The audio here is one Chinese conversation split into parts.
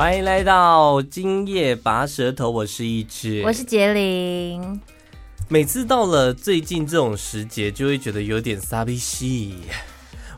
欢迎来到今夜拔舌头，我是一只，我是杰林。每次到了最近这种时节，就会觉得有点寂しい。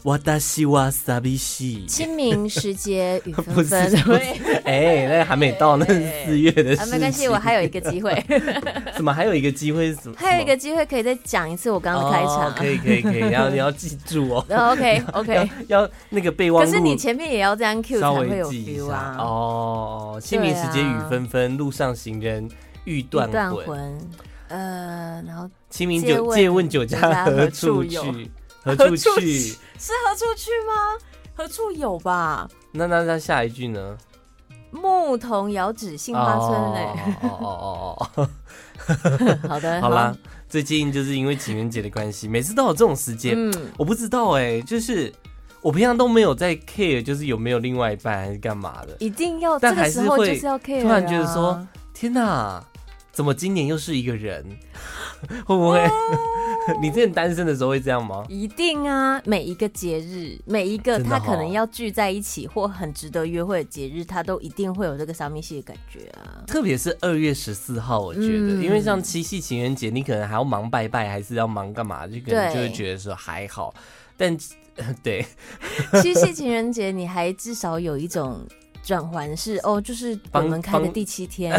哇达西哇萨比西，清明时节雨纷纷。对，哎，那还没到，那是四月的事情。没关系，我还有一个机会。怎么还有一个机会？是什么？还有一个机会可以再讲一次我刚刚的开场。可以，可以，可以。然后你要记住哦。OK，OK。要那个备忘录。可是你前面也要这样 Q 才会有 feel 啊。哦，清明时节雨纷纷，路上行人欲断魂。呃，然后清明酒借问酒家何处去？何处去？是何处去吗？何处有吧？那那那下一句呢？牧童遥指杏花村嘞。哦哦哦哦哦。好的，好啦。最近就是因为情人节的关系，每次都有这种时间，嗯，我不知道哎，就是我平常都没有在 care，就是有没有另外一半还是干嘛的，一定要，但还是会就是要 care，突然觉得说，天哪！怎么今年又是一个人？会不会？哦、你之前单身的时候会这样吗？一定啊！每一个节日，每一个他可能要聚在一起或很值得约会的节日，他都一定会有这个小米系的感觉啊！特别是二月十四号，我觉得，嗯、因为像七夕情人节，你可能还要忙拜拜，还是要忙干嘛？就可能就会觉得说还好。但 对七夕情人节，你还至少有一种转换是哦，就是我们开的第七天。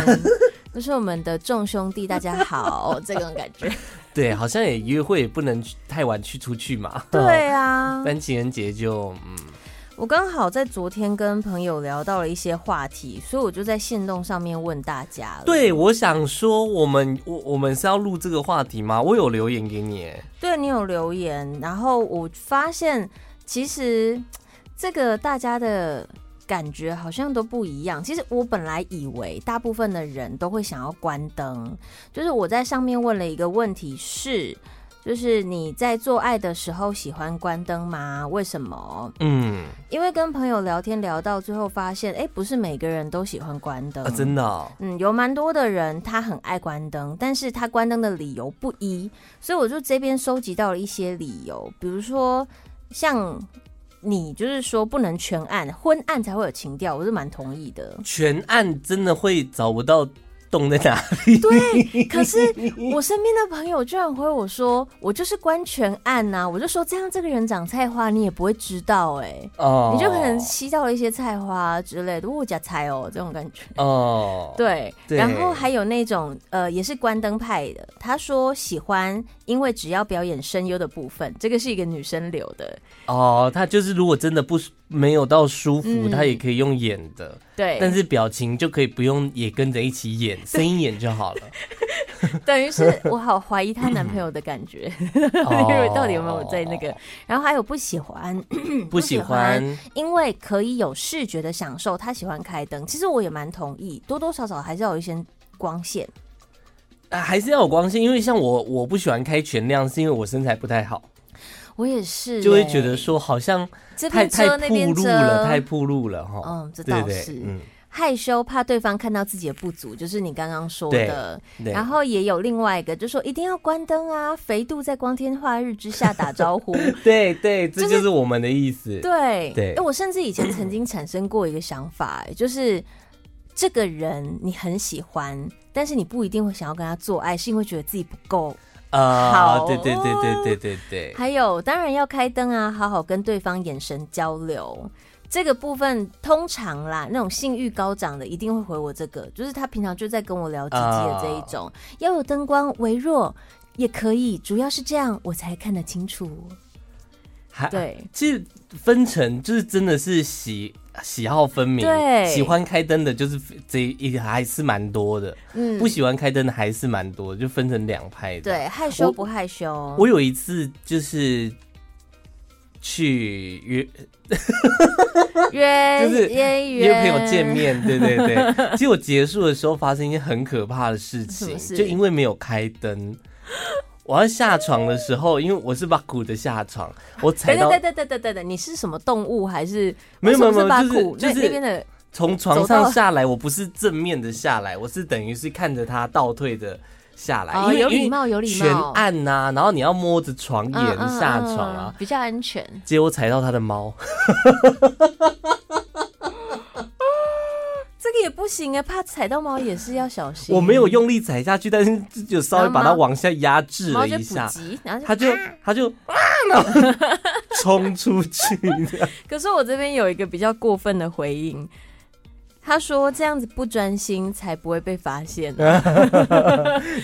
就是我们的众兄弟，大家好，这种感觉。对，好像也约会也不能太晚去出去嘛。对啊，但情人节就嗯，我刚好在昨天跟朋友聊到了一些话题，所以我就在线动上面问大家了。对，我想说，我们我我们是要录这个话题吗？我有留言给你，对，你有留言，然后我发现其实这个大家的。感觉好像都不一样。其实我本来以为大部分的人都会想要关灯，就是我在上面问了一个问题是，就是你在做爱的时候喜欢关灯吗？为什么？嗯，因为跟朋友聊天聊到最后发现，哎，不是每个人都喜欢关灯。啊，真的哦？嗯，有蛮多的人他很爱关灯，但是他关灯的理由不一，所以我就这边收集到了一些理由，比如说像。你就是说不能全暗，昏暗才会有情调，我是蛮同意的。全暗真的会找不到。洞在哪里？对，可是我身边的朋友居然回我说，我就是关全案呐、啊，我就说这样这个人长菜花，你也不会知道哎、欸，哦，你就可能吸到了一些菜花之类的，我加菜哦这种感觉。哦，对，对，然后还有那种呃也是关灯派的，他说喜欢，因为只要表演声优的部分，这个是一个女生留的。哦，他就是如果真的不。没有到舒服，嗯、他也可以用演的，对，但是表情就可以不用也跟着一起演，声音演就好了。等于是我好怀疑她男朋友的感觉，因为到底有没有在那个？哦、然后还有 不喜欢，不喜欢，因为可以有视觉的享受，他喜欢开灯。其实我也蛮同意，多多少少还是要有一些光线，啊，还是要有光线。因为像我，我不喜欢开全亮，是因为我身材不太好。我也是、欸，就会觉得说好像太太铺路了，太铺路了哈。嗯，这倒是。对对嗯，害羞怕对方看到自己的不足，就是你刚刚说的。然后也有另外一个，就说一定要关灯啊，肥度在光天化日之下打招呼。对对，这就是我们的意思。就是、对对，我甚至以前曾经产生过一个想法，就是这个人你很喜欢，但是你不一定会想要跟他做爱，是因为觉得自己不够。啊，好，对对对对对对对。还有，当然要开灯啊，好好跟对方眼神交流。这个部分通常啦，那种性欲高涨的一定会回我这个，就是他平常就在跟我聊鸡鸡的这一种。Uh, 要有灯光微弱也可以，主要是这样我才看得清楚。还对，其实分成就是真的是喜。喜好分明，对，喜欢开灯的，就是这一还是蛮多的，嗯，不喜欢开灯的还是蛮多的，就分成两派的。对，害羞不害羞？我，我有一次就是去约 约，就是约约朋友见面，对对对。结果结束的时候发生一件很可怕的事情，就因为没有开灯。我要下床的时候，因为我是巴古的下床，我踩到。对对对对对对，你是什么动物还是？没有没有没有，就是就是那边的。从床上下来，我不是正面的下来，我是等于是看着他倒退的下来。因为，有礼貌有礼貌。全暗呐，然后你要摸着床沿下床啊，比较安全。结果踩到他的猫。不行啊，怕踩到毛也是要小心。我没有用力踩下去，但是就稍微把它往下压制了一下，然后它就它就啊，然后 冲出去。可是我这边有一个比较过分的回应。他说：“这样子不专心才不会被发现。”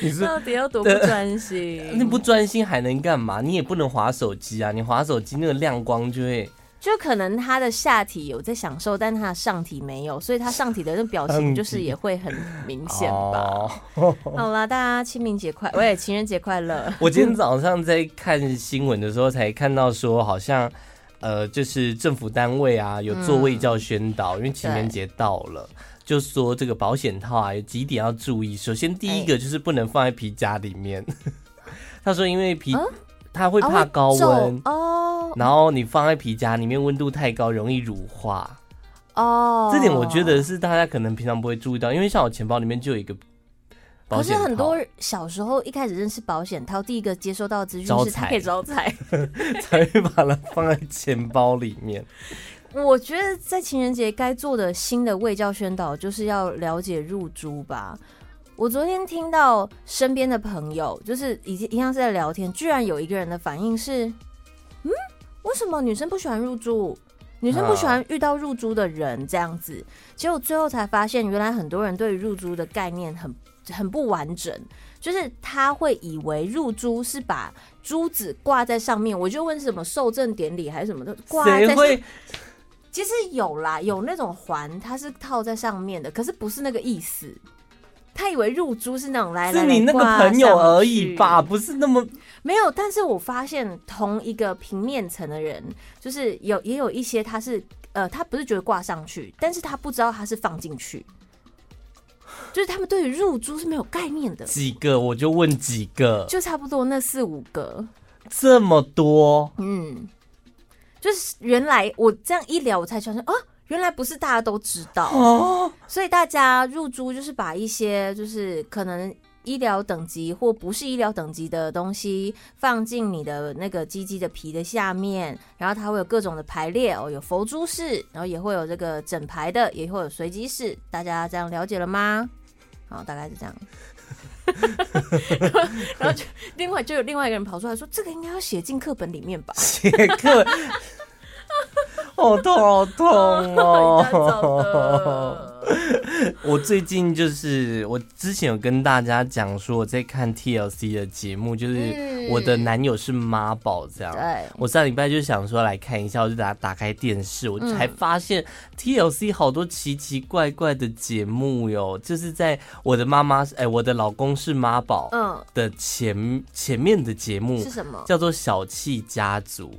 你是到底要多不专心？你不专心还能干嘛？你也不能划手机啊！你划手机那个亮光就会……就可能他的下体有在享受，但他的上体没有，所以他上体的那表情就是也会很明显吧。好啦，大家清明节快，喂，情人节快乐！我今天早上在看新闻的时候才看到说，好像。呃，就是政府单位啊，有做卫教宣导，嗯、因为情人节到了，就说这个保险套啊，有几点要注意。首先，第一个就是不能放在皮夹里面。欸、他说，因为皮他、啊、会怕高温哦，然后你放在皮夹里面，温度太高容易乳化哦。这点我觉得是大家可能平常不会注意到，因为像我钱包里面就有一个。可是很多小时候一开始认识保险套，第一个接收到的资讯是它可以招财，才会把它放在钱包里面。我觉得在情人节该做的新的卫教宣导，就是要了解入珠吧。我昨天听到身边的朋友，就是一一样是在聊天，居然有一个人的反应是：嗯，为什么女生不喜欢入珠？女生不喜欢遇到入珠的人这样子。结果最后才发现，原来很多人对于入珠的概念很。很不完整，就是他会以为入珠是把珠子挂在上面。我就问什么受赠典礼还是什么的挂在上面？其实有啦，有那种环，它是套在上面的，可是不是那个意思。他以为入珠是那种来来，是你那个朋友而已吧？不是那么没有。但是我发现同一个平面层的人，就是有也有一些他是呃，他不是觉得挂上去，但是他不知道他是放进去。就是他们对于入珠是没有概念的。几个我就问几个，就差不多那四五个，这么多。嗯，就是原来我这样一聊，我才想说啊，原来不是大家都知道哦。所以大家入珠就是把一些就是可能医疗等级或不是医疗等级的东西放进你的那个鸡鸡的皮的下面，然后它会有各种的排列哦，有佛珠式，然后也会有这个整排的，也会有随机式。大家这样了解了吗？好，大概是这样。然后就另外就有另外一个人跑出来说：“这个应该要写进课本里面吧？”写课，好痛，好痛哦！我最近就是我之前有跟大家讲说我在看 TLC 的节目，就是我的男友是妈宝这样。对，我上礼拜就想说来看一下，我就打打开电视，我才发现 TLC 好多奇奇怪怪的节目哟，就是在我的妈妈哎，我的老公是妈宝嗯的前前面的节目是什么？叫做小气家族。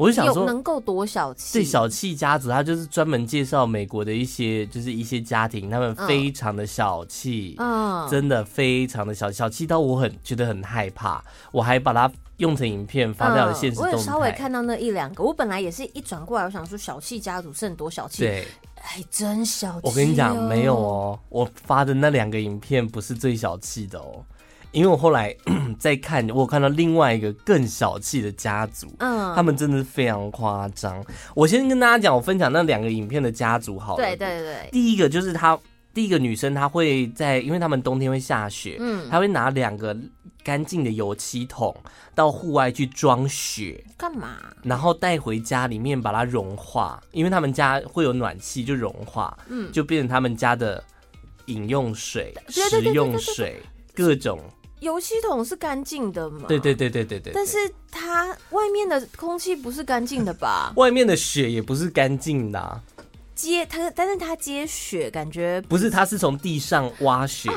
我就想说，能够多小气？对，小气家族，他就是专门介绍美国的一些，就是一些家庭，他们非常的小气，嗯，真的非常的小，小气到我很觉得很害怕。我还把它用成影片发在了现实。我也稍微看到那一两个，我本来也是一转过来，我想说小气家族是很多小气，对，哎，真小气。我跟你讲，没有哦，我发的那两个影片不是最小气的哦。因为我后来 在看，我有看到另外一个更小气的家族，嗯，他们真的是非常夸张。我先跟大家讲，我分享那两个影片的家族好了。对对对。第一个就是他，第一个女生她会在，因为他们冬天会下雪，嗯，她会拿两个干净的油漆桶到户外去装雪，干嘛？然后带回家里面把它融化，因为他们家会有暖气，就融化，嗯，就变成他们家的饮用水、食用水，各种。油漆桶是干净的嘛？对对对对对对。但是它外面的空气不是干净的吧？外面的雪也不是干净的啊。接它，但是它接雪，感觉不是，它是从地上挖雪，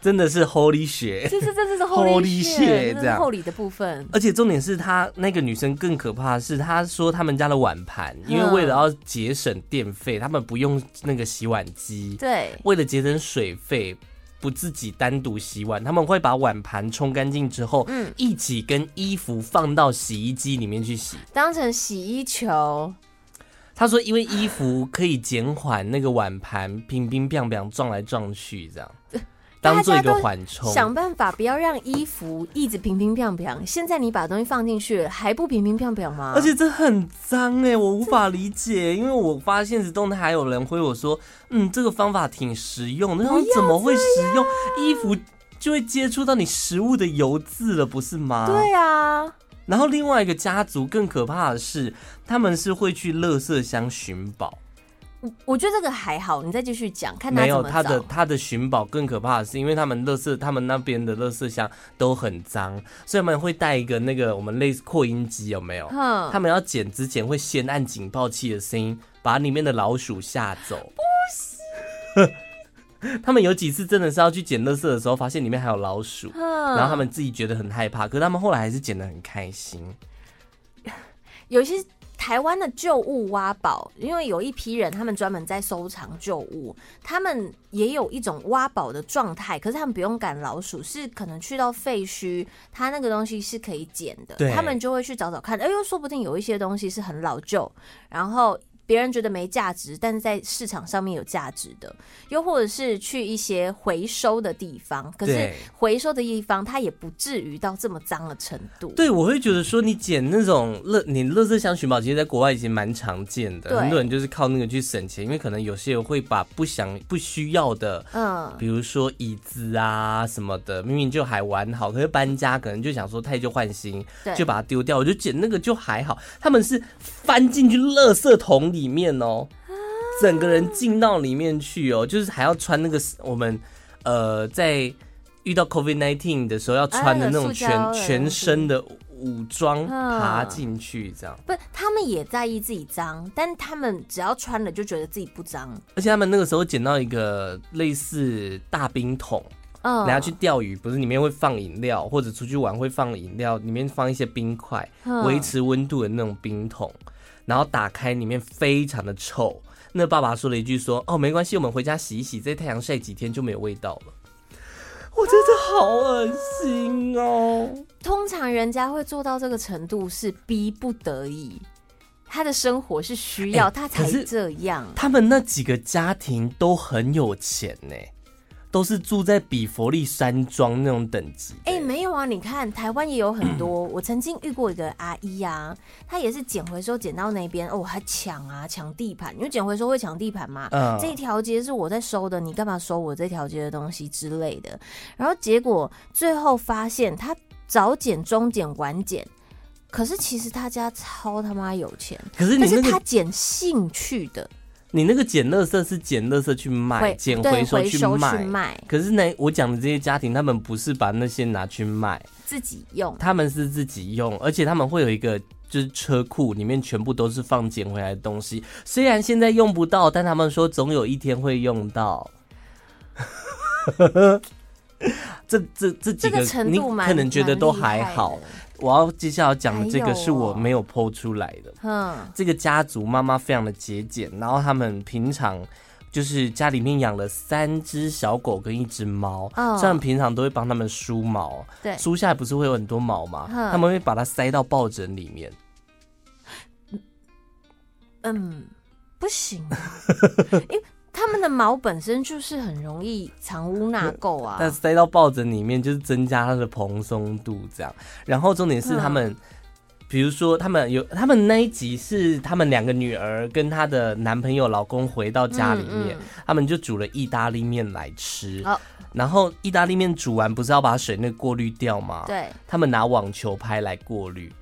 真的是 Holy 雪，就是这是 Holy 雪这样厚礼的部分。而且重点是她那个女生更可怕的是，她说他们家的碗盘，因为为了要节省电费，他们不用那个洗碗机，对，为了节省水费。不自己单独洗碗，他们会把碗盘冲干净之后，嗯，一起跟衣服放到洗衣机里面去洗，当成洗衣球。他说，因为衣服可以减缓那个碗盘乒乒乓乓撞来撞去，这样。当做一个缓冲，想办法不要让衣服一直平平平平。现在你把东西放进去了，还不平平平平吗？而且这很脏哎，我无法理解，因为我发现实动态还有人回我说，嗯，这个方法挺实用，那怎么会实用？衣服就会接触到你食物的油渍了，不是吗？对啊。然后另外一个家族更可怕的是，他们是会去垃圾箱寻宝。我我觉得这个还好，你再继续讲，看他没有他的他的寻宝更可怕的是，因为他们乐色，他们那边的乐色箱都很脏，所以他们会带一个那个我们类似扩音机，有没有？嗯，他们要捡之前会先按警报器的声音，把里面的老鼠吓走。不是。他们有几次真的是要去捡乐色的时候，发现里面还有老鼠，然后他们自己觉得很害怕，可是他们后来还是捡得很开心。有些台湾的旧物挖宝，因为有一批人他们专门在收藏旧物，他们也有一种挖宝的状态，可是他们不用赶老鼠，是可能去到废墟，他那个东西是可以捡的，他们就会去找找看，哎呦，说不定有一些东西是很老旧，然后。别人觉得没价值，但是在市场上面有价值的，又或者是去一些回收的地方，可是回收的地方它也不至于到这么脏的程度。对，我会觉得说你捡那种乐，你乐色箱寻宝，其实在国外已经蛮常见的，很多人就是靠那个去省钱，因为可能有些人会把不想不需要的，嗯，比如说椅子啊什么的，明明就还完好，可是搬家可能就想说太旧换新，就把它丢掉。我就捡那个就还好，他们是翻进去乐色桶里。里面哦，整个人进到里面去哦，就是还要穿那个我们呃在遇到 COVID nineteen 的时候要穿的那种全全身的武装爬进去，这样。不，他们也在意自己脏，但他们只要穿了就觉得自己不脏。而且他们那个时候捡到一个类似大冰桶，嗯，然后去钓鱼，不是里面会放饮料，或者出去玩会放饮料，里面放一些冰块，维持温度的那种冰桶。然后打开，里面非常的臭。那爸爸说了一句说：“哦，没关系，我们回家洗一洗，在太阳晒几天就没有味道了。”我真的好恶心哦。通常人家会做到这个程度是逼不得已，他的生活是需要，他才这样。他们那几个家庭都很有钱呢。都是住在比佛利山庄那种等级。哎、欸，没有啊！你看台湾也有很多。我曾经遇过一个阿姨啊，她也是捡回收捡到那边哦，还抢啊抢地盘，因为捡回收会抢地盘嘛。嗯，这一条街是我在收的，你干嘛收我这条街的东西之类的。然后结果最后发现，她早捡、中捡、晚捡，可是其实他家超他妈有钱。可是你、那是他捡兴趣的。你那个捡垃圾是捡垃圾去卖，捡回收去卖。可是呢，我讲的这些家庭，他们不是把那些拿去卖，自己用。他们是自己用，而且他们会有一个就是车库，里面全部都是放捡回来的东西。虽然现在用不到，但他们说总有一天会用到。这这这几个，个你可能觉得都还好。我要接下来讲的这个是我没有 po 出来的。嗯，这个家族妈妈非常的节俭，然后他们平常就是家里面养了三只小狗跟一只猫，虽然平常都会帮他们梳毛，对，梳下来不是会有很多毛吗？他们会把它塞到抱枕里面。嗯，不行，因为。他们的毛本身就是很容易藏污纳垢啊，但塞到抱枕里面就是增加它的蓬松度，这样。然后重点是他们，比如说他们有他们那一集是他们两个女儿跟她的男朋友、老公回到家里面，他们就煮了意大利面来吃。然后意大利面煮完不是要把水那个过滤掉吗？对，他们拿网球拍来过滤。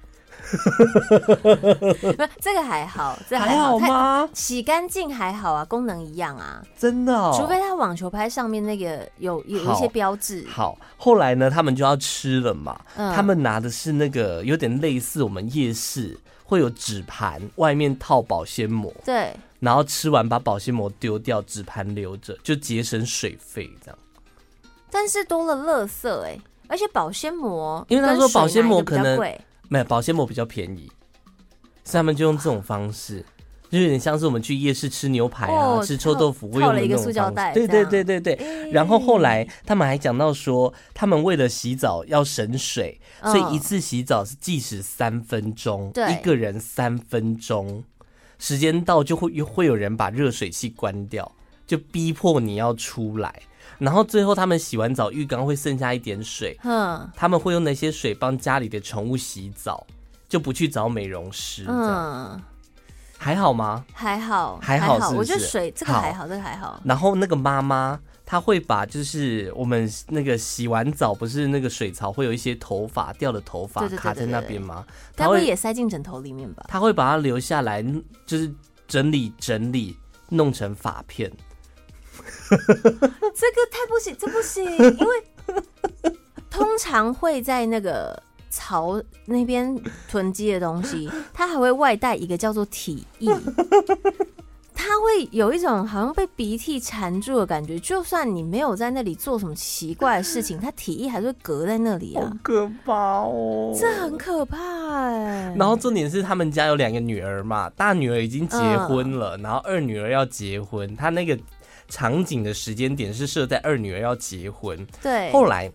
这个还好，这还好，还好吗？洗干净还好啊，功能一样啊，真的哦。除非它网球拍上面那个有有一些标志。好，后来呢，他们就要吃了嘛。嗯，他们拿的是那个有点类似我们夜市会有纸盘，外面套保鲜膜。对。然后吃完把保鲜膜丢掉，纸盘留着，就节省水费这样。但是多了垃圾哎、欸，而且保鲜膜，因为他说保鲜膜可能贵。没有保鲜膜比较便宜，所以他们就用这种方式，就有点像是我们去夜市吃牛排啊、哦、吃臭豆腐会用的那种方式。对对对对对。欸、然后后来他们还讲到说，他们为了洗澡要省水，嗯、所以一次洗澡是计时三分钟，对一个人三分钟，时间到就会会有人把热水器关掉，就逼迫你要出来。然后最后他们洗完澡，浴缸会剩下一点水，嗯，他们会用那些水帮家里的宠物洗澡，就不去找美容师，嗯，还好吗？还好，还好？我觉得水这个还好，这个还好。然后那个妈妈。她会把就是我们那个洗完澡，不是那个水槽会有一些头发掉的头发卡在那边吗？她会也塞进枕头里面吧？她会把它留下来，就是整理整理，弄成发片。这个太不行，这不行，因为通常会在那个槽那边囤积的东西，它还会外带一个叫做体液。它会有一种好像被鼻涕缠住的感觉，就算你没有在那里做什么奇怪的事情，它体液还是会隔在那里啊，好可怕哦，这很可怕哎。然后重点是他们家有两个女儿嘛，大女儿已经结婚了，嗯、然后二女儿要结婚，她那个场景的时间点是设在二女儿要结婚。对，后来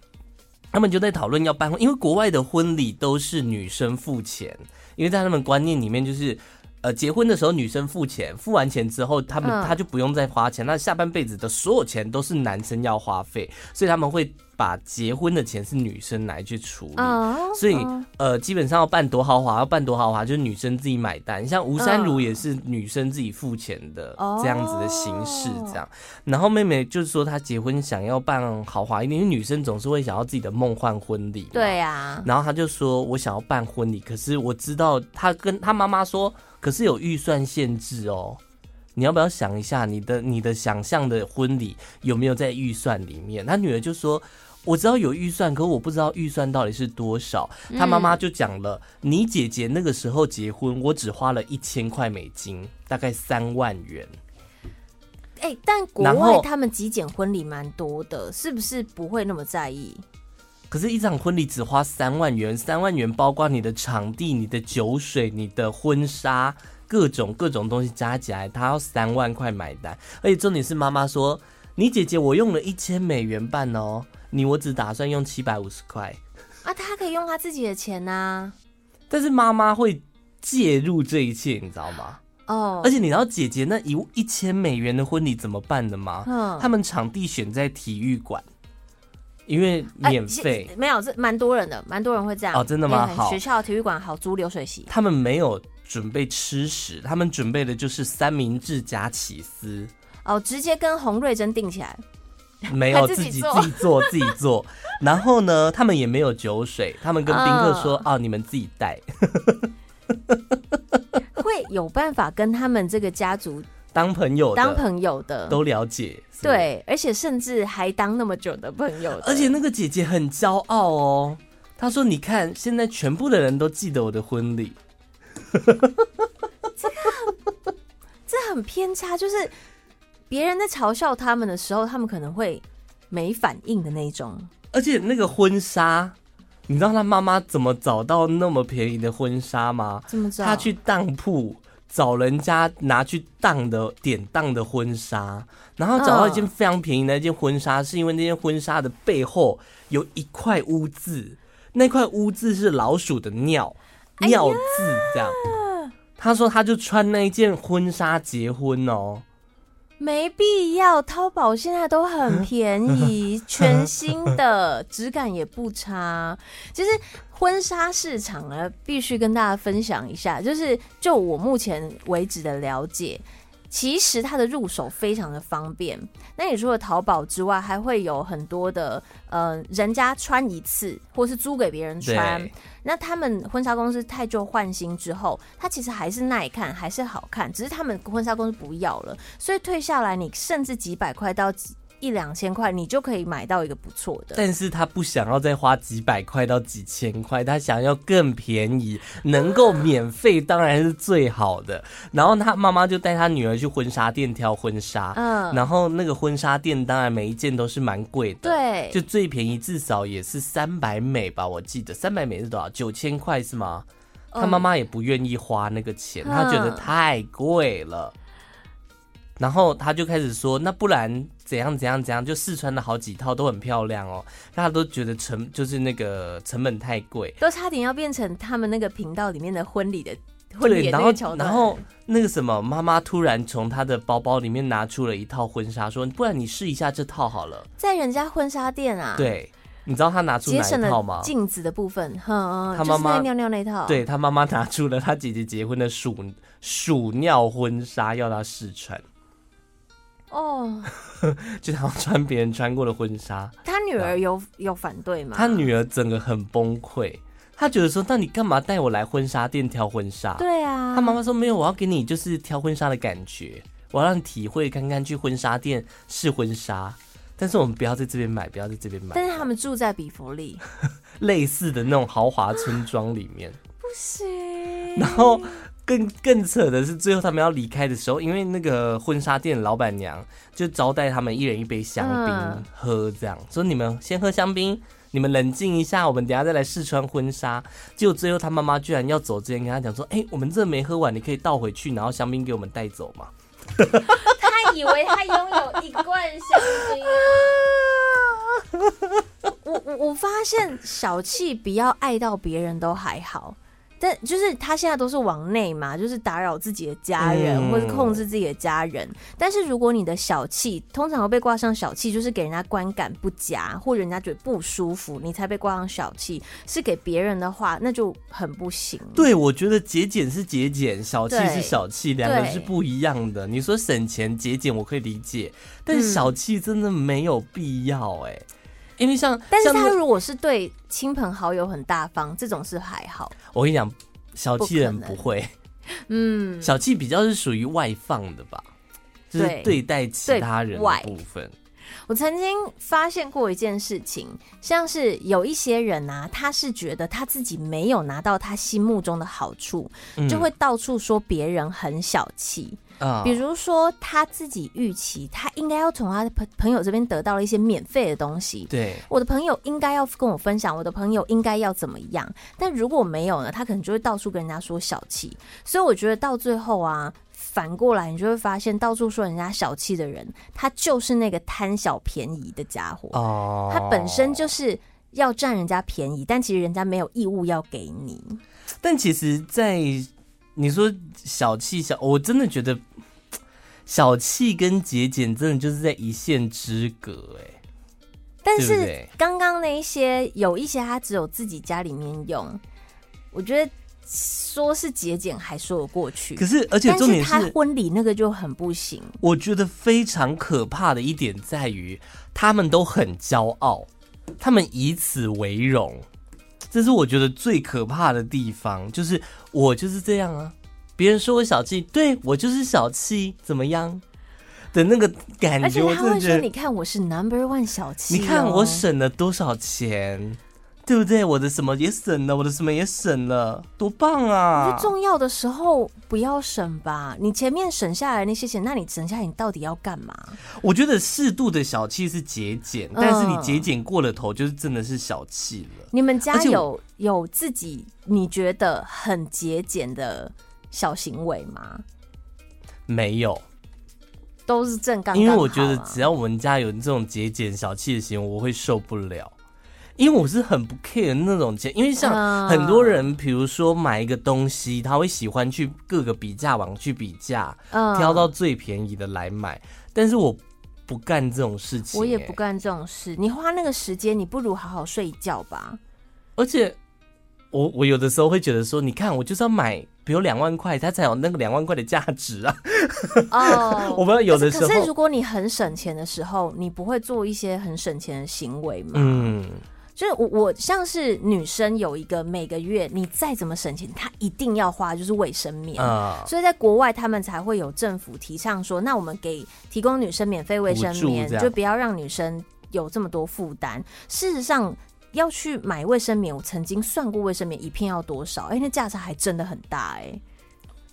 他们就在讨论要办婚，因为国外的婚礼都是女生付钱，因为在他们观念里面就是。呃，结婚的时候女生付钱，付完钱之后，他们他就不用再花钱，那下半辈子的所有钱都是男生要花费，所以他们会。把结婚的钱是女生来去处理，oh, 所以、oh. 呃，基本上要办多豪华，要办多豪华，就是女生自己买单。像吴珊如也是女生自己付钱的这样子的形式，这样。Oh. 然后妹妹就是说她结婚想要办豪华一点，因为女生总是会想要自己的梦幻婚礼。对呀。然后她就说：“我想要办婚礼，可是我知道她跟她妈妈说，可是有预算限制哦。你要不要想一下，你的你的想象的婚礼有没有在预算里面？”她女儿就说。我知道有预算，可我不知道预算到底是多少。他妈妈就讲了，你姐姐那个时候结婚，我只花了一千块美金，大概三万元。哎、欸，但国外他们极简婚礼蛮多的，是不是不会那么在意？可是，一场婚礼只花三万元，三万元包括你的场地、你的酒水、你的婚纱，各种各种东西加起来，他要三万块买单。而且重点是，妈妈说，你姐姐我用了一千美元办哦。你我只打算用七百五十块啊，他可以用他自己的钱呐、啊。但是妈妈会介入这一切，你知道吗？哦，oh. 而且你知道姐姐那一一千美元的婚礼怎么办的吗？嗯，oh. 他们场地选在体育馆，因为免费、欸。没有，这蛮多人的，蛮多人会这样。哦，真的吗？好，学校体育馆好租流水席。他们没有准备吃食，他们准备的就是三明治加起司。哦，直接跟洪瑞珍订起来。没有自己自己做 自己做，然后呢，他们也没有酒水，他们跟宾客说：“哦，你们自己带。”会有办法跟他们这个家族当朋友，当朋友的都了解，对，而且甚至还当那么久的朋友。而且那个姐姐很骄傲哦，她说：“你看，现在全部的人都记得我的婚礼。”这个这很偏差，就是。别人在嘲笑他们的时候，他们可能会没反应的那种。而且那个婚纱，你知道他妈妈怎么找到那么便宜的婚纱吗？怎么找？他去当铺找人家拿去当的典当的婚纱，然后找到一件非常便宜的一件婚纱，是因为那件婚纱的背后有一块污渍，那块污渍是老鼠的尿尿渍，这样。他说他就穿那一件婚纱结婚哦。没必要，淘宝现在都很便宜，全新的质感也不差。其实婚纱市场呢，必须跟大家分享一下，就是就我目前为止的了解。其实它的入手非常的方便。那你除了淘宝之外，还会有很多的呃，人家穿一次，或是租给别人穿。那他们婚纱公司太旧换新之后，它其实还是耐看，还是好看，只是他们婚纱公司不要了，所以退下来，你甚至几百块到几。一两千块，你就可以买到一个不错的。但是他不想要再花几百块到几千块，他想要更便宜，能够 免费当然是最好的。然后他妈妈就带他女儿去婚纱店挑婚纱，嗯，然后那个婚纱店当然每一件都是蛮贵的，对，就最便宜至少也是三百美吧，我记得三百美是多少？九千块是吗？他妈妈也不愿意花那个钱，他觉得太贵了。然后他就开始说，那不然。怎样怎样怎样，就试穿了好几套，都很漂亮哦。大家都觉得成就是那个成本太贵，都差点要变成他们那个频道里面的婚礼的对，然后然后那个什么，妈妈突然从她的包包里面拿出了一套婚纱，说：“不然你试一下这套好了。”在人家婚纱店啊？对，你知道她拿出哪一套吗？镜子的部分，哼，他妈妈尿尿那套。对，他妈妈拿出了他姐姐结婚的鼠鼠尿婚纱，要她试穿。哦，就他穿别人穿过的婚纱。他女儿有有反对吗？他女儿整个很崩溃。他觉得说，那你干嘛带我来婚纱店挑婚纱？对啊，他妈妈说没有，我要给你就是挑婚纱的感觉，我要让你体会看看去婚纱店试婚纱。但是我们不要在这边买，不要在这边买。但是他们住在比弗利，类似的那种豪华村庄里面，不行。然后更更扯的是，最后他们要离开的时候，因为那个婚纱店老板娘就招待他们一人一杯香槟喝，这样、嗯、说你们先喝香槟。你们冷静一下，我们等下再来试穿婚纱。结果最后他妈妈居然要走之前跟他讲说：“哎、欸，我们这没喝完，你可以倒回去，然后香槟给我们带走嘛。”他以为他拥有一罐香槟啊！我我我发现小气比要爱到别人都还好。但就是他现在都是往内嘛，就是打扰自己的家人，嗯、或者控制自己的家人。但是如果你的小气，通常会被挂上小气，就是给人家观感不佳，或者人家觉得不舒服，你才被挂上小气。是给别人的话，那就很不行。对，我觉得节俭是节俭，小气是小气，两个是不一样的。你说省钱节俭，我可以理解，但是小气真的没有必要哎、欸。因为像，但是他如果是对亲朋好友很大方，这种是还好。我跟你讲，小气人不会，嗯，小气比较是属于外放的吧，就是对待其他人的部分。我曾经发现过一件事情，像是有一些人啊，他是觉得他自己没有拿到他心目中的好处，就会到处说别人很小气。比如说他自己预期他应该要从他的朋朋友这边得到了一些免费的东西，对，我的朋友应该要跟我分享，我的朋友应该要怎么样？但如果没有呢，他可能就会到处跟人家说小气。所以我觉得到最后啊，反过来你就会发现，到处说人家小气的人，他就是那个贪小便宜的家伙。哦，他本身就是要占人家便宜，但其实人家没有义务要给你。但其实，在你说小气小，我真的觉得小气跟节俭真的就是在一线之隔哎。但是刚刚那一些有一些他只有自己家里面用，我觉得说是节俭还说得过去。可是而且重点是，他婚礼那个就很不行。我觉得非常可怕的一点在于，他们都很骄傲，他们以此为荣。这是我觉得最可怕的地方，就是我就是这样啊，别人说我小气，对，我就是小气，怎么样的那个感觉？而且他会说：“你看我是 number one 小气，你看我省了多少钱。”对不对？我的什么也省了，我的什么也省了，多棒啊！重要的时候不要省吧。你前面省下来那些钱，那你省下来你到底要干嘛？我觉得适度的小气是节俭，嗯、但是你节俭过了头，就是真的是小气了。你们家有有自己你觉得很节俭的小行为吗？没有，都是正刚刚啊。因为我觉得只要我们家有这种节俭小气的行为，我会受不了。因为我是很不 care 那种钱，因为像很多人，比如说买一个东西，他会喜欢去各个比价网去比价，挑到最便宜的来买。但是我不干这种事情，我也不干这种事。你花那个时间，你不如好好睡一觉吧。而且，我我有的时候会觉得说，你看，我就是要买，比如两万块，它才有那个两万块的价值啊。哦，我们有的时候，可是如果你很省钱的时候，你不会做一些很省钱的行为嘛？嗯。就是我，我像是女生有一个每个月你再怎么省钱，她一定要花就是卫生棉，所以在国外他们才会有政府提倡说，那我们给提供女生免费卫生棉，就不要让女生有这么多负担。事实上，要去买卫生棉，我曾经算过卫生棉一片要多少，哎，那价差还真的很大，哎，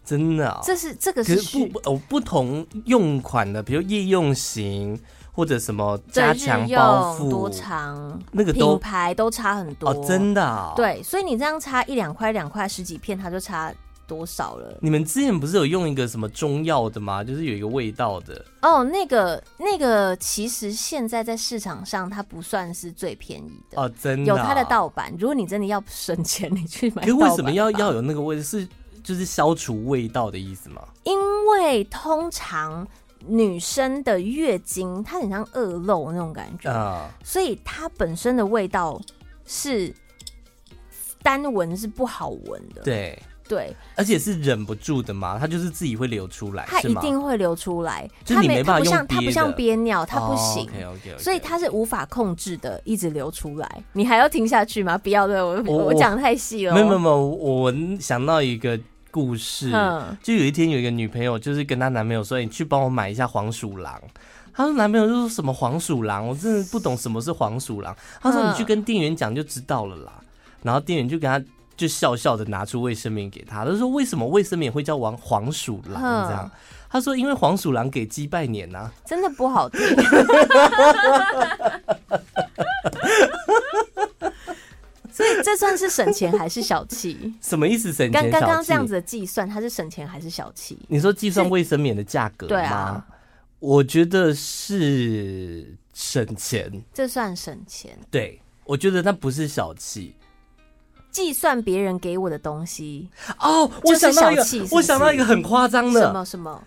真的啊，这是这个是不不不同用款的，比如夜用型。或者什么加强包覆多长，那个品牌都差很多哦，真的、哦。对，所以你这样差一两块、两块十几片，它就差多少了？你们之前不是有用一个什么中药的吗？就是有一个味道的哦，那个那个其实现在在市场上它不算是最便宜的哦，真的、哦、有它的盗版。如果你真的要省钱，你去买。可为什么要要有那个味道？是就是消除味道的意思吗？因为通常女生的月经它很像恶露那种感觉啊，所以它本身的味道是单闻是不好闻的。对。对，而且是忍不住的嘛，它就是自己会流出来，它一定会流出来，就是你没办法用，它不像憋尿，它不行，oh, okay, okay, okay. 所以它是无法控制的，一直流出来。你还要听下去吗？不要的，我我，讲太细了。没有没有没有，我想到一个故事，就有一天有一个女朋友，就是跟她男朋友说：“你去帮我买一下黄鼠狼。”她说：“男朋友就说什么黄鼠狼，我真的不懂什么是黄鼠狼。”她说：“你去跟店员讲就知道了啦。”然后店员就跟他。就笑笑的拿出卫生棉给他，他说：“为什么卫生棉会叫王黄鼠狼？”这样，他说：“因为黄鼠狼给鸡拜年呐、啊。”真的不好听。所以这算是省钱还是小气？什么意思？省钱？刚刚刚这样子的计算，它是省钱还是小气？你说计算卫生棉的价格吗？对啊，我觉得是省钱。这算省钱？对，我觉得它不是小气。计算别人给我的东西哦，我想到一个，我想到一个很夸张的什么什么，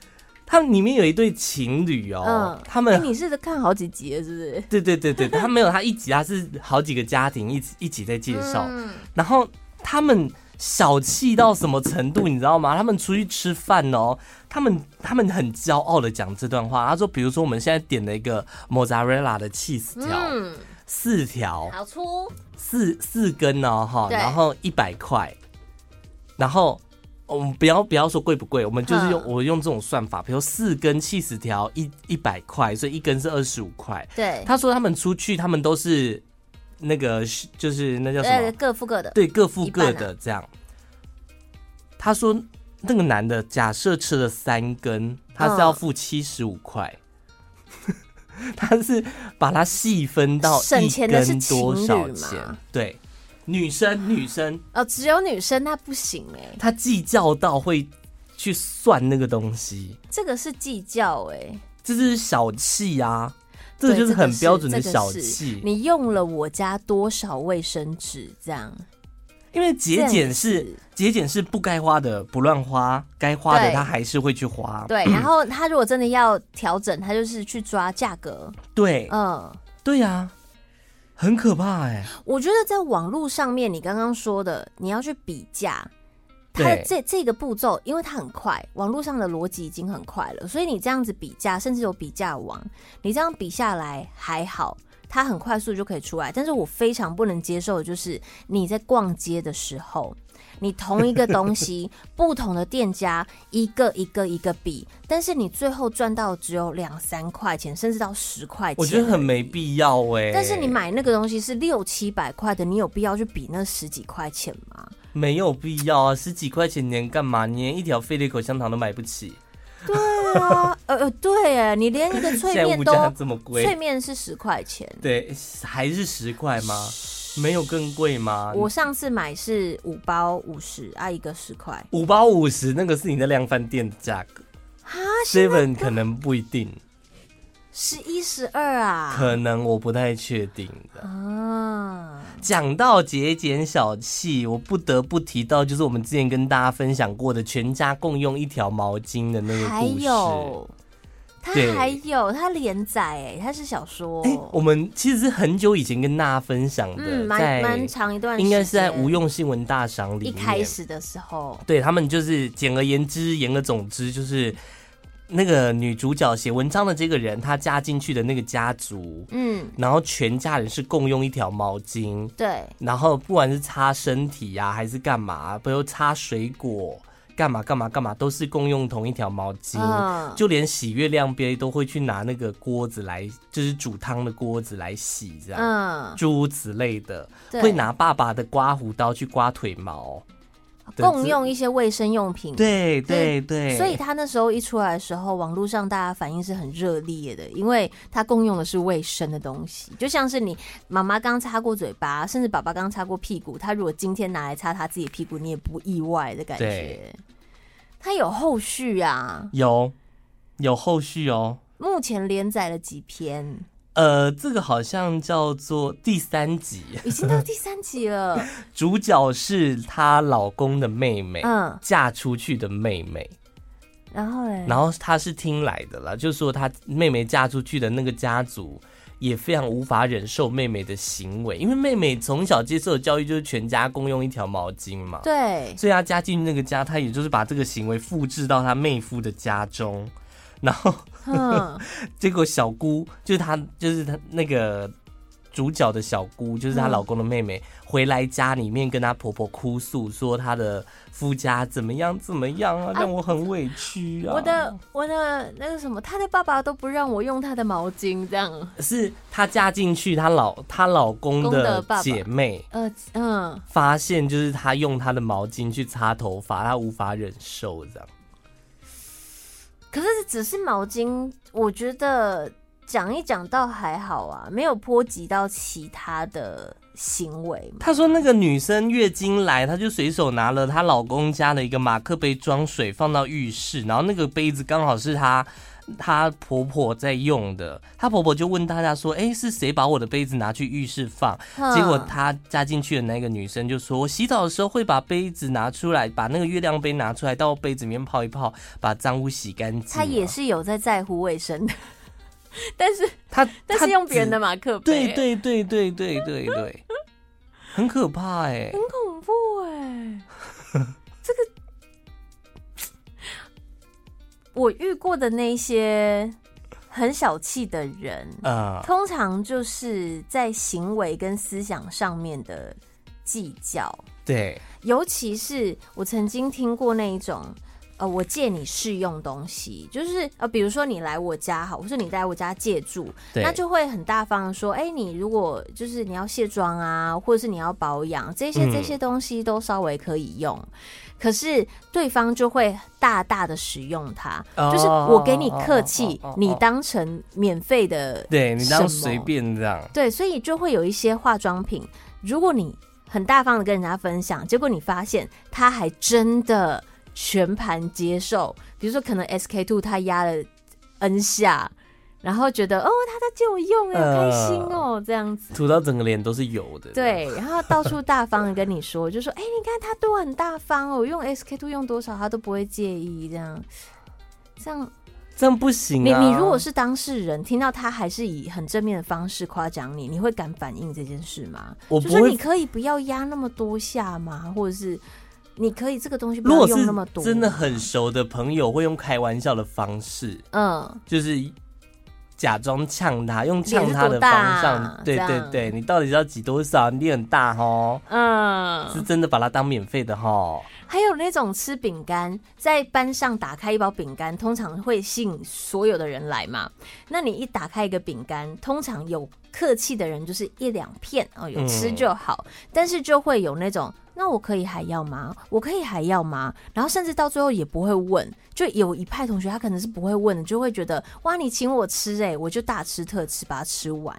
他们里面有一对情侣哦，嗯、他们、欸、你是看好几集了是不是？对对对对，他没有他一集，他是好几个家庭一起一起在介绍，嗯、然后他们小气到什么程度，你知道吗？他们出去吃饭哦，他们他们很骄傲的讲这段话，他说，比如说我们现在点了一个莫扎瑞拉的起司条。嗯四条，好粗，四四根哦，哈，然后一百块，然后我们不要不要说贵不贵，我们就是用我用这种算法，比如四根七十条一一百块，所以一根是二十五块。对，他说他们出去，他们都是那个就是那叫什么？各付各的，对，各付各的这样。他说那个男的假设吃了三根，他是要付七十五块。他是把它细分到省钱的是多少钱？对，女生女生。哦，只有女生那不行哎、欸，他计较到会去算那个东西，这个是计较哎、欸，这是小气啊，这个就是很标准的小气、这个。你用了我家多少卫生纸这样？因为节俭是节俭是不该花的不乱花，该花的他还是会去花。对，然后他如果真的要调整，他就是去抓价格。对，嗯，对呀，很可怕哎。我觉得在网络上面，你刚刚说的，你要去比价，它这这个步骤，因为它很快，网络上的逻辑已经很快了，所以你这样子比价，甚至有比价网，你这样比下来还好。它很快速就可以出来，但是我非常不能接受的就是你在逛街的时候，你同一个东西，不同的店家一个一个一个比，但是你最后赚到只有两三块钱，甚至到十块钱，我觉得很没必要哎、欸。但是你买那个东西是六七百块的，你有必要去比那十几块钱吗？没有必要啊，十几块钱你能干嘛？你连一条飞利口香糖都买不起。对啊，呃呃，对哎，你连一个脆 面都这么贵，脆面是十块钱，对，还是十块吗？没有更贵吗？我上次买是五包五十啊，一个十块，五包五十，那个是你的量贩店的价格啊，seven 可能不一定。十一十二啊，可能我不太确定的啊。讲到节俭小气，我不得不提到，就是我们之前跟大家分享过的全家共用一条毛巾的那个故事。还有，它还有它连载，哎，它是小说。哎，我们其实是很久以前跟大家分享的，嗯，蛮蛮长一段，应该是在无用新闻大赏里面。一开始的时候，对他们就是简而言之，言而总之就是。那个女主角写文章的这个人，她嫁进去的那个家族，嗯，然后全家人是共用一条毛巾，对，然后不管是擦身体呀、啊，还是干嘛，不如擦水果，干嘛干嘛干嘛，都是共用同一条毛巾，嗯、就连洗月亮杯都会去拿那个锅子来，就是煮汤的锅子来洗，这样，嗯，诸如此类的，对。会拿爸爸的刮胡刀去刮腿毛。共用一些卫生用品，对对对，所以他那时候一出来的时候，网络上大家反应是很热烈的，因为他共用的是卫生的东西，就像是你妈妈刚擦过嘴巴，甚至爸爸刚擦过屁股，他如果今天拿来擦他自己屁股，你也不意外的感觉。他有后续啊，有有后续哦。目前连载了几篇？呃，这个好像叫做第三集，已经到第三集了。主角是她老公的妹妹，嗯，嫁出去的妹妹。然后嘞，然后她是听来的啦，就是说她妹妹嫁出去的那个家族也非常无法忍受妹妹的行为，因为妹妹从小接受的教育就是全家共用一条毛巾嘛，对，所以她嫁进那个家，她也就是把这个行为复制到她妹夫的家中。然后，嗯、结果小姑就是她，就是她那个主角的小姑，就是她老公的妹妹，嗯、回来家里面跟她婆婆哭诉，说她的夫家怎么样怎么样啊，让我很委屈啊。我的我的那个什么，她的爸爸都不让我用她的毛巾，这样。是她嫁进去，她老她老公的姐妹，呃嗯，发现就是她用她的毛巾去擦头发，她无法忍受这样。可是只是毛巾，我觉得讲一讲倒还好啊，没有波及到其他的行为。他说那个女生月经来，她就随手拿了她老公家的一个马克杯装水放到浴室，然后那个杯子刚好是她。她婆婆在用的，她婆婆就问大家说：“哎、欸，是谁把我的杯子拿去浴室放？”嗯、结果她加进去的那个女生就说：“我洗澡的时候会把杯子拿出来，把那个月亮杯拿出来，到杯子里面泡一泡，把脏污洗干净。”她也是有在在乎卫生 的，但是她但是用别人的马克杯，对对对对对对对，很可怕哎、欸，很恐怖哎、欸，这个。我遇过的那些很小气的人，啊，通常就是在行为跟思想上面的计较。对，尤其是我曾经听过那一种，呃，我借你试用东西，就是呃，比如说你来我家好，或是你来我家借住，那就会很大方的说，哎、欸，你如果就是你要卸妆啊，或者是你要保养，这些这些东西都稍微可以用。嗯可是对方就会大大的使用它，oh, 就是我给你客气，oh, oh, oh, oh, oh. 你当成免费的，对你当随便这样。对，所以就会有一些化妆品，如果你很大方的跟人家分享，结果你发现他还真的全盘接受，比如说可能 SK two 他压了 N 下。然后觉得哦，他在借我用，哎，开心哦，这样子涂到整个脸都是油的。对，然后到处大方的跟你说，就说哎，你看他都很大方哦，用 SK two 用多少他都不会介意，这样，这样这样不行啊！你你如果是当事人，听到他还是以很正面的方式夸奖你，你会敢反应这件事吗？我不会，就说你可以不要压那么多下吗？或者是你可以这个东西不要用那么多？真的很熟的朋友会用开玩笑的方式，嗯，就是。假装呛他，用呛他的方向，啊、对对对，你到底要挤多少？你很大哦，嗯，是真的把它当免费的哈。还有那种吃饼干，在班上打开一包饼干，通常会吸引所有的人来嘛。那你一打开一个饼干，通常有客气的人就是一两片哦，有吃就好，嗯、但是就会有那种。那我可以还要吗？我可以还要吗？然后甚至到最后也不会问，就有一派同学他可能是不会问的，就会觉得哇，你请我吃诶、欸，我就大吃特吃把它吃完。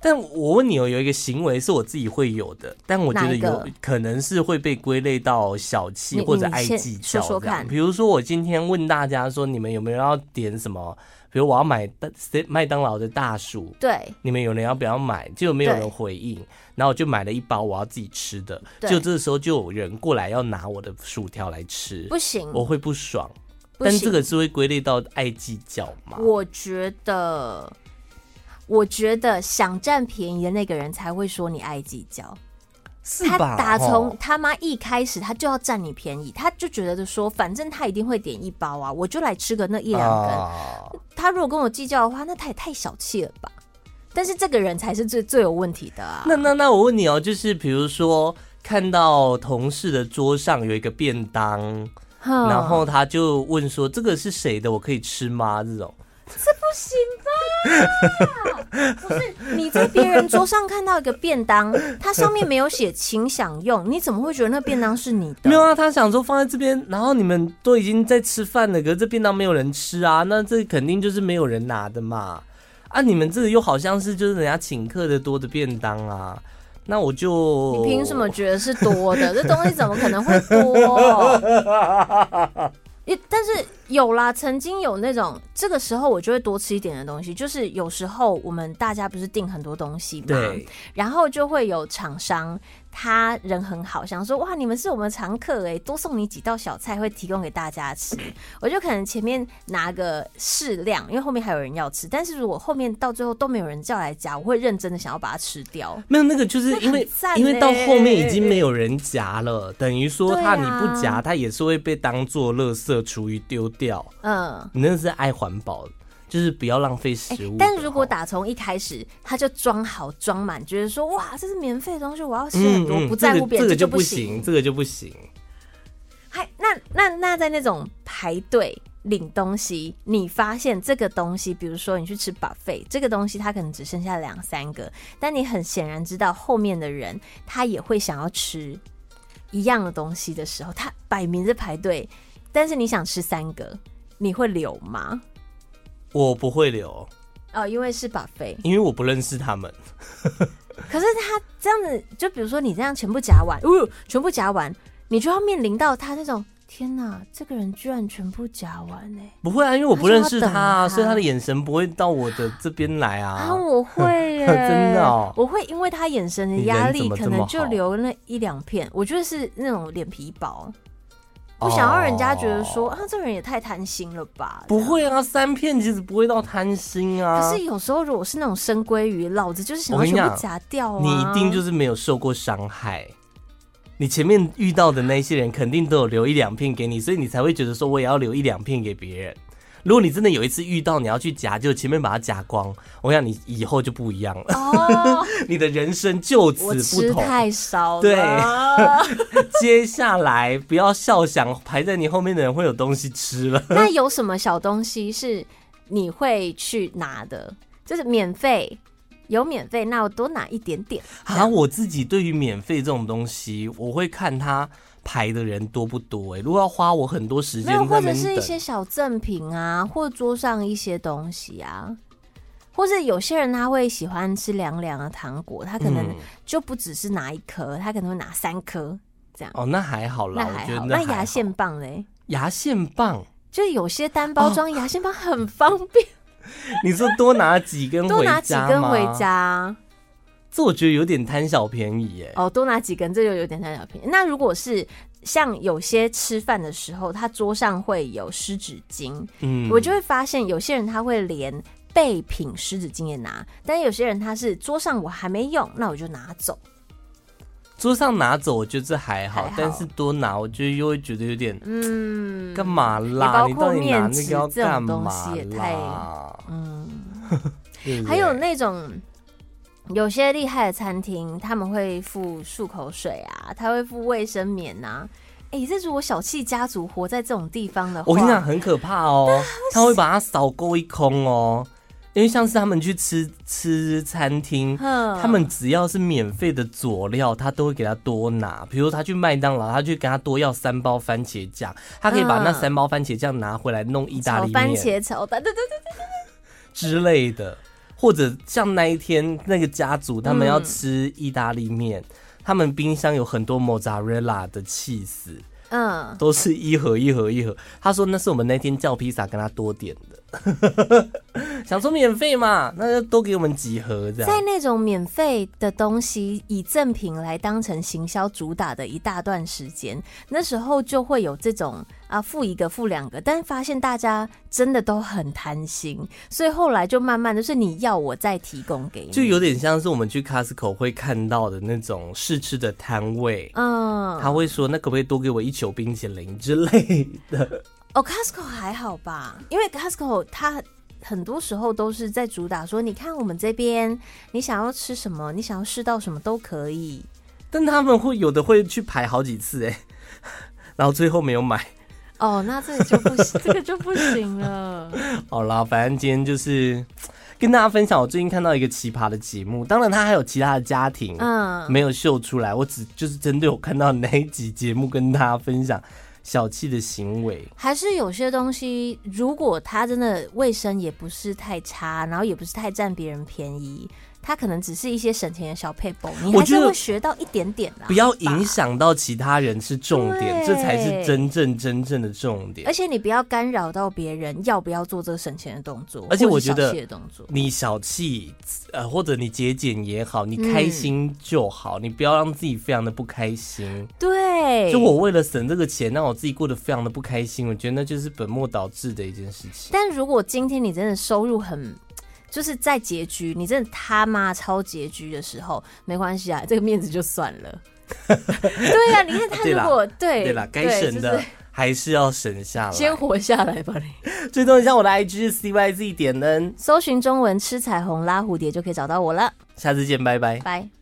但我问你哦，有一个行为是我自己会有的，但我觉得有可能是会被归类到小气或者爱计较。比如说我今天问大家说，你们有没有要点什么？比如我要买麦当劳的大薯，对，你们有人要不要买？就没有人回应，然后我就买了一包我要自己吃的，就这时候就有人过来要拿我的薯条来吃，不行，我会不爽。不，但这个是会归类到爱计较吗？我觉得，我觉得想占便宜的那个人才会说你爱计较。他打从他妈一开始，他就要占你便宜，他就觉得说，反正他一定会点一包啊，我就来吃个那一两根。啊、他如果跟我计较的话，那他也太小气了吧？但是这个人才是最最有问题的啊。那那那我问你哦，就是比如说看到同事的桌上有一个便当，嗯、然后他就问说：“这个是谁的？我可以吃吗？”这种。这不行吧？不是你在别人桌上看到一个便当，它上面没有写“请享用”，你怎么会觉得那便当是你的？没有啊，他想说放在这边，然后你们都已经在吃饭了，可是这便当没有人吃啊，那这肯定就是没有人拿的嘛。啊，你们这个又好像是就是人家请客的多的便当啊，那我就你凭什么觉得是多的？这东西怎么可能会多？也但是有啦，曾经有那种这个时候我就会多吃一点的东西，就是有时候我们大家不是订很多东西嘛，然后就会有厂商。他人很好，想说哇，你们是我们常客哎，多送你几道小菜会提供给大家吃。我就可能前面拿个适量，因为后面还有人要吃。但是如果后面到最后都没有人叫来夹，我会认真的想要把它吃掉。没有那个，就是因为因为到后面已经没有人夹了，等于说他你不夹，他也是会被当做垃圾厨余丢掉。嗯，你那是爱环保的。就是不要浪费食物、欸。但如果打从一开始他就装好装满，觉得说哇，这是免费的东西，我要吃很多，嗯嗯、不在乎别人，这个就不行，这个就不行。还那那那在那种排队领东西，你发现这个东西，比如说你去吃 buffet，这个东西它可能只剩下两三个，但你很显然知道后面的人他也会想要吃一样的东西的时候，他摆明着排队，但是你想吃三个，你会留吗？我不会留哦，因为是 buffet，因为我不认识他们。可是他这样子，就比如说你这样全部夹完，哦，全部夹完，你就要面临到他那种，天哪，这个人居然全部夹完呢？不会啊，因为我不认识他，他所以他的眼神不会到我的这边来啊。啊，我会耶，真的哦，我会因为他眼神的压力，可能就留那一两片。我觉得是那种脸皮薄。不想要人家觉得说、哦、啊，这个人也太贪心了吧？不会啊，三片其实不会到贪心啊。可是有时候如果是那种生鲑鱼，老子就是想要全部夹掉啊。你一定就是没有受过伤害，你前面遇到的那些人肯定都有留一两片给你，所以你才会觉得说我也要留一两片给别人。如果你真的有一次遇到你要去夹，就前面把它夹光，我想你以后就不一样了。哦，你的人生就此不同。太少了。对，接下来不要笑，想排在你后面的人会有东西吃了。那有什么小东西是你会去拿的？就是免费，有免费，那我多拿一点点。啊，我自己对于免费这种东西，我会看它。排的人多不多？哎，如果要花我很多时间，没有或者是一些小赠品啊，或桌上一些东西啊，或者有些人他会喜欢吃凉凉的糖果，他可能就不只是拿一颗，他可能会拿三颗这样。哦，那还好啦，那还好。那牙线棒嘞？牙线棒就有些单包装牙线棒很方便。哦、你说多拿几根？多拿几根回家。这我觉得有点贪小便宜耶。哦，多拿几根，这就有点贪小便宜。那如果是像有些吃饭的时候，他桌上会有湿纸巾，嗯，我就会发现有些人他会连备品湿纸巾也拿，但有些人他是桌上我还没用，那我就拿走。桌上拿走，我觉得这还好，但是多拿，我觉得又会觉得有点，嗯，干嘛啦？你到底拿那个要干嘛啦？嗯，还有那种。有些厉害的餐厅，他们会付漱口水啊，他会付卫生棉呐、啊。哎、欸，这是我小气家族活在这种地方的话，我跟你讲很可怕哦。他会把它扫购一空哦，因为像是他们去吃吃餐厅，他们只要是免费的佐料，他都会给他多拿。比如他去麦当劳，他去给他多要三包番茄酱，他可以把那三包番茄酱拿回来弄意大利面、番茄炒蛋，对对对对对之类的。或者像那一天那个家族，他们要吃意大利面，嗯，他们冰箱有很多莫扎瑞拉的气死，嗯，都是一盒一盒一盒。他说那是我们那天叫披萨跟他多点的。想说免费嘛，那就多给我们几盒这样。在那种免费的东西以赠品来当成行销主打的一大段时间，那时候就会有这种啊，付一个付两个，但发现大家真的都很贪心，所以后来就慢慢就是你要我再提供给你，就有点像是我们去 Costco 会看到的那种试吃的摊位，嗯，他会说那可不可以多给我一球冰淇淋之类的。哦，Costco 还好吧？因为 Costco 它很多时候都是在主打说，你看我们这边，你想要吃什么，你想要试到什么都可以。但他们会有的会去排好几次哎，然后最后没有买。哦，那这个就不行，这个就不行了。好啦，反正今天就是跟大家分享我最近看到一个奇葩的节目，当然他还有其他的家庭，嗯，没有秀出来，我只就是针对我看到那一集节目跟大家分享。小气的行为，还是有些东西，如果他真的卫生也不是太差，然后也不是太占别人便宜，它可能只是一些省钱的小撇步，你还是会学到一点点啦。不要影响到其他人是重点，这才是真正真正的重点。而且你不要干扰到别人要不要做这个省钱的动作。而且我觉得，你小气呃，或者你节俭也好，你开心就好，嗯、你不要让自己非常的不开心。对，就我为了省这个钱，让我自己过得非常的不开心，我觉得那就是本末倒置的一件事情。但如果今天你真的收入很，就是在拮据，你真的他妈超拮据的时候，没关系啊，这个面子就算了。对呀、啊，你看他如果对对了，该省的还是要省下来，先活下来吧你。追踪一下我的 IG CYZ 点 N，搜寻中文吃彩虹拉蝴蝶就可以找到我了。下次见，拜拜。拜。